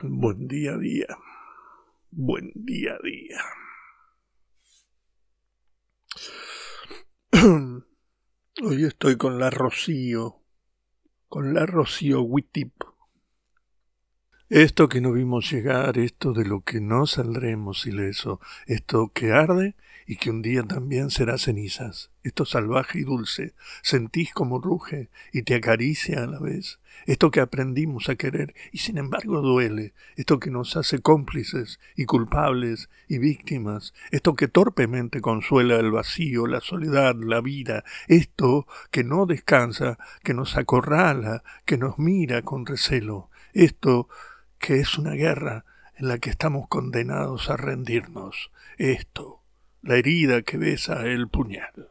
Buen día a día. Buen día a día. Hoy estoy con la Rocío, con la Rocío Witip. Esto que no vimos llegar, esto de lo que no saldremos ileso, esto que arde y que un día también será cenizas, esto salvaje y dulce, sentís como ruge y te acaricia a la vez, esto que aprendimos a querer y sin embargo duele, esto que nos hace cómplices y culpables y víctimas, esto que torpemente consuela el vacío, la soledad, la vida, esto que no descansa, que nos acorrala, que nos mira con recelo, esto que es una guerra en la que estamos condenados a rendirnos. Esto, la herida que besa el puñal.